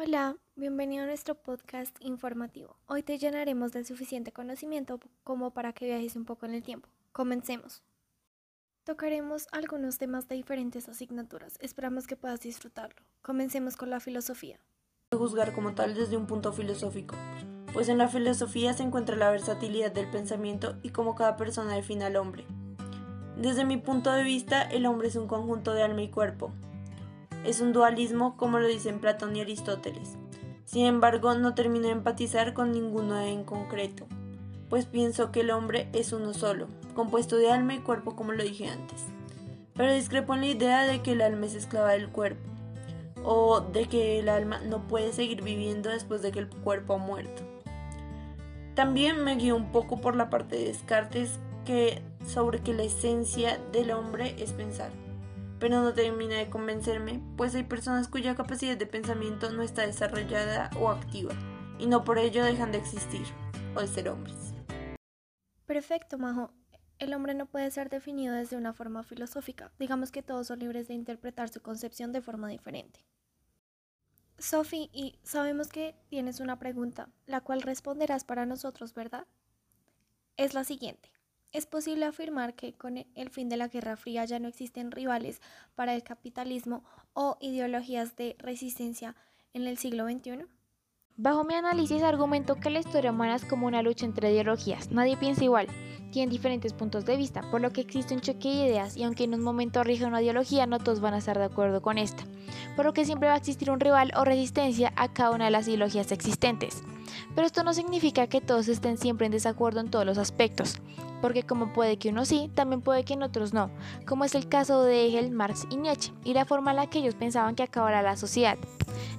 Hola, bienvenido a nuestro podcast informativo. Hoy te llenaremos de suficiente conocimiento como para que viajes un poco en el tiempo. Comencemos. Tocaremos algunos temas de diferentes asignaturas. Esperamos que puedas disfrutarlo. Comencemos con la filosofía. Juzgar como tal desde un punto filosófico, pues en la filosofía se encuentra la versatilidad del pensamiento y cómo cada persona define al hombre. Desde mi punto de vista, el hombre es un conjunto de alma y cuerpo, es un dualismo como lo dicen Platón y Aristóteles. Sin embargo, no termino de empatizar con ninguno en concreto, pues pienso que el hombre es uno solo, compuesto de alma y cuerpo como lo dije antes. Pero discrepo en la idea de que el alma es esclava del cuerpo, o de que el alma no puede seguir viviendo después de que el cuerpo ha muerto. También me guío un poco por la parte de Descartes que sobre que la esencia del hombre es pensar pero no termina de convencerme, pues hay personas cuya capacidad de pensamiento no está desarrollada o activa, y no por ello dejan de existir o de ser hombres. Perfecto, Majo. El hombre no puede ser definido desde una forma filosófica. Digamos que todos son libres de interpretar su concepción de forma diferente. Sophie, y sabemos que tienes una pregunta, la cual responderás para nosotros, ¿verdad? Es la siguiente. ¿Es posible afirmar que con el fin de la Guerra Fría ya no existen rivales para el capitalismo o ideologías de resistencia en el siglo XXI? Bajo mi análisis argumento que la historia humana es como una lucha entre ideologías. Nadie piensa igual, tienen diferentes puntos de vista, por lo que existe un choque de ideas y aunque en un momento rige una ideología, no todos van a estar de acuerdo con esta, por lo que siempre va a existir un rival o resistencia a cada una de las ideologías existentes. Pero esto no significa que todos estén siempre en desacuerdo en todos los aspectos porque como puede que uno sí, también puede que en otros no, como es el caso de Hegel, Marx y Nietzsche, y la forma en la que ellos pensaban que acabará la sociedad.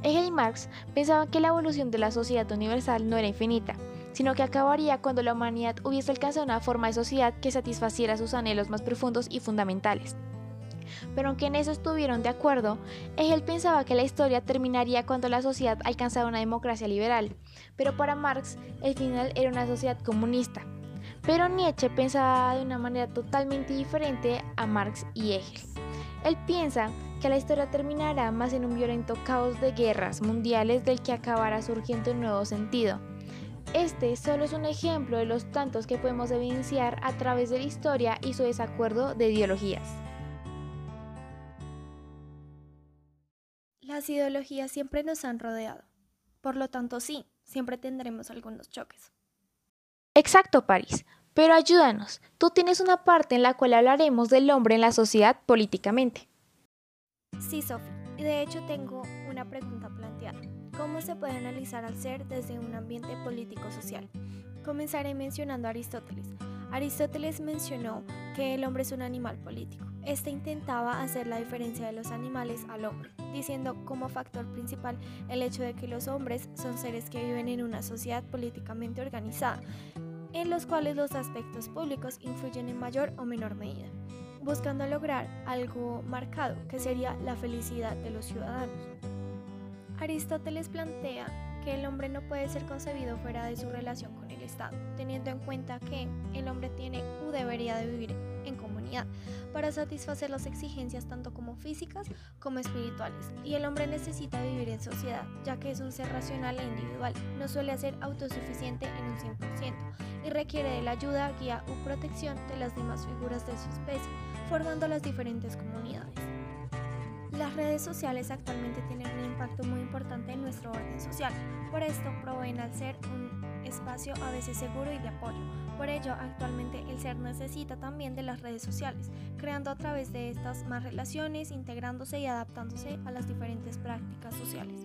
Hegel y Marx pensaban que la evolución de la sociedad universal no era infinita, sino que acabaría cuando la humanidad hubiese alcanzado una forma de sociedad que satisfaciera sus anhelos más profundos y fundamentales. Pero aunque en eso estuvieron de acuerdo, Hegel pensaba que la historia terminaría cuando la sociedad alcanzara una democracia liberal, pero para Marx el final era una sociedad comunista, pero Nietzsche pensaba de una manera totalmente diferente a Marx y Hegel. Él piensa que la historia terminará más en un violento caos de guerras mundiales del que acabará surgiendo un nuevo sentido. Este solo es un ejemplo de los tantos que podemos evidenciar a través de la historia y su desacuerdo de ideologías. Las ideologías siempre nos han rodeado. Por lo tanto, sí, siempre tendremos algunos choques. Exacto, París. Pero ayúdanos, tú tienes una parte en la cual hablaremos del hombre en la sociedad políticamente. Sí, Sophie. Y de hecho tengo una pregunta planteada. ¿Cómo se puede analizar al ser desde un ambiente político-social? Comenzaré mencionando a Aristóteles. Aristóteles mencionó que el hombre es un animal político. Este intentaba hacer la diferencia de los animales al hombre, diciendo como factor principal el hecho de que los hombres son seres que viven en una sociedad políticamente organizada, en los cuales los aspectos públicos influyen en mayor o menor medida, buscando lograr algo marcado, que sería la felicidad de los ciudadanos. Aristóteles plantea que el hombre no puede ser concebido fuera de su relación con el Estado, teniendo en cuenta que el hombre tiene o debería de vivir en comunidad para satisfacer las exigencias tanto como físicas como espirituales. Y el hombre necesita vivir en sociedad, ya que es un ser racional e individual, no suele ser autosuficiente en un 100% y requiere de la ayuda, guía u protección de las demás figuras de su especie, formando las diferentes comunidades. Redes sociales actualmente tienen un impacto muy importante en nuestro orden social, por esto proveen al ser un espacio a veces seguro y de apoyo. Por ello, actualmente el ser necesita también de las redes sociales, creando a través de estas más relaciones, integrándose y adaptándose a las diferentes prácticas sociales.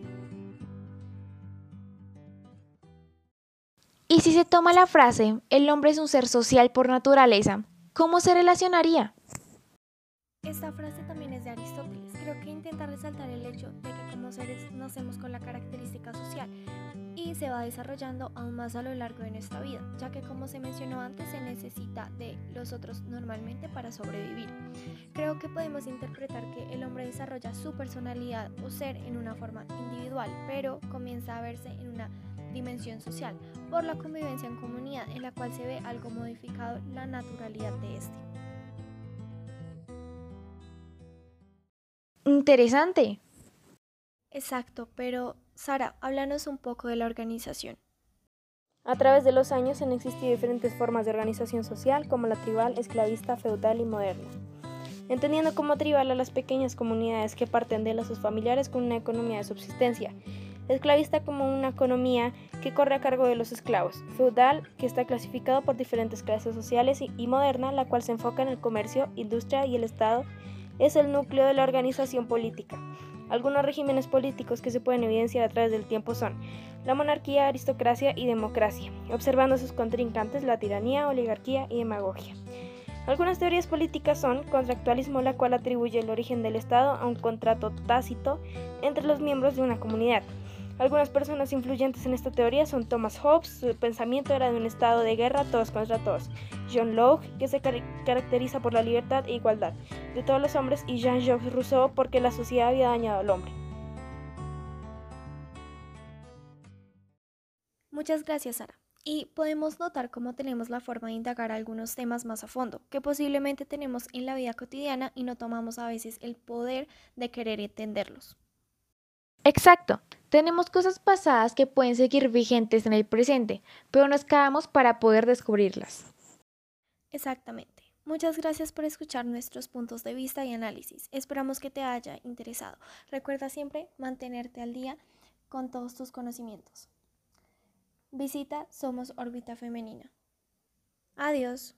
Y si se toma la frase, el hombre es un ser social por naturaleza, ¿cómo se relacionaría? Esta frase también es de Aristóteles. Creo que intenta resaltar el hecho de que como seres nacemos con la característica social y se va desarrollando aún más a lo largo de nuestra vida, ya que como se mencionó antes se necesita de los otros normalmente para sobrevivir. Creo que podemos interpretar que el hombre desarrolla su personalidad o ser en una forma individual, pero comienza a verse en una dimensión social, por la convivencia en comunidad, en la cual se ve algo modificado la naturalidad de este. Interesante. Exacto, pero Sara, háblanos un poco de la organización. A través de los años han existido diferentes formas de organización social, como la tribal, esclavista, feudal y moderna. Entendiendo como tribal a las pequeñas comunidades que parten de sus familiares con una economía de subsistencia, esclavista como una economía que corre a cargo de los esclavos, feudal que está clasificado por diferentes clases sociales y moderna la cual se enfoca en el comercio, industria y el Estado es el núcleo de la organización política. Algunos regímenes políticos que se pueden evidenciar a través del tiempo son la monarquía, aristocracia y democracia, observando sus contrincantes la tiranía, oligarquía y demagogia. Algunas teorías políticas son contractualismo, la cual atribuye el origen del Estado a un contrato tácito entre los miembros de una comunidad. Algunas personas influyentes en esta teoría son Thomas Hobbes, su pensamiento era de un estado de guerra todos contra todos, John Locke, que se caracteriza por la libertad e igualdad de todos los hombres, y Jean-Jacques Rousseau, porque la sociedad había dañado al hombre. Muchas gracias, Sara. Y podemos notar cómo tenemos la forma de indagar algunos temas más a fondo, que posiblemente tenemos en la vida cotidiana y no tomamos a veces el poder de querer entenderlos. Exacto. Tenemos cosas pasadas que pueden seguir vigentes en el presente, pero nos quedamos para poder descubrirlas. Exactamente. Muchas gracias por escuchar nuestros puntos de vista y análisis. Esperamos que te haya interesado. Recuerda siempre mantenerte al día con todos tus conocimientos. Visita Somos Órbita Femenina. Adiós.